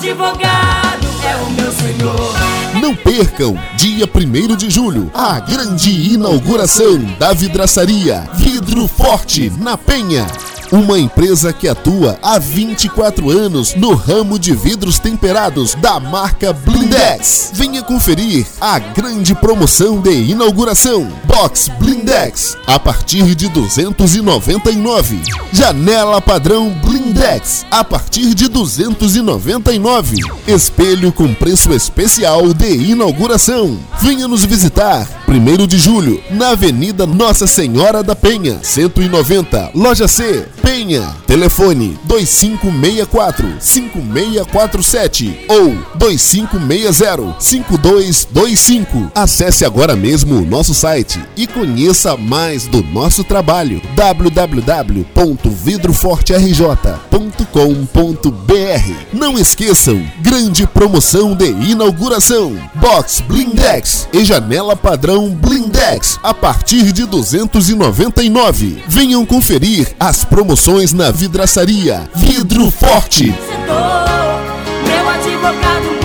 advogado é o meu Senhor. Não percam, dia 1 de julho, a grande inauguração da vidraçaria Vidro Forte na Penha. Uma empresa que atua há 24 anos no ramo de vidros temperados da marca Blindex. Venha conferir a grande promoção de inauguração. Box Blindex a partir de 299. Janela padrão Blindex a partir de 299. Espelho com preço especial de inauguração. Venha nos visitar. 1 de julho, na Avenida Nossa Senhora da Penha, 190, Loja C, Penha. Telefone 2564 5647 ou 2560 5225. Acesse agora mesmo o nosso site e conheça mais do nosso trabalho www.vidroforterj.com.br. Não esqueçam, grande promoção de inauguração. Box Blindex e janela padrão Blindex a partir de 299. Venham conferir as promoções na vidraçaria Vidro Forte. Vencedor, meu advogado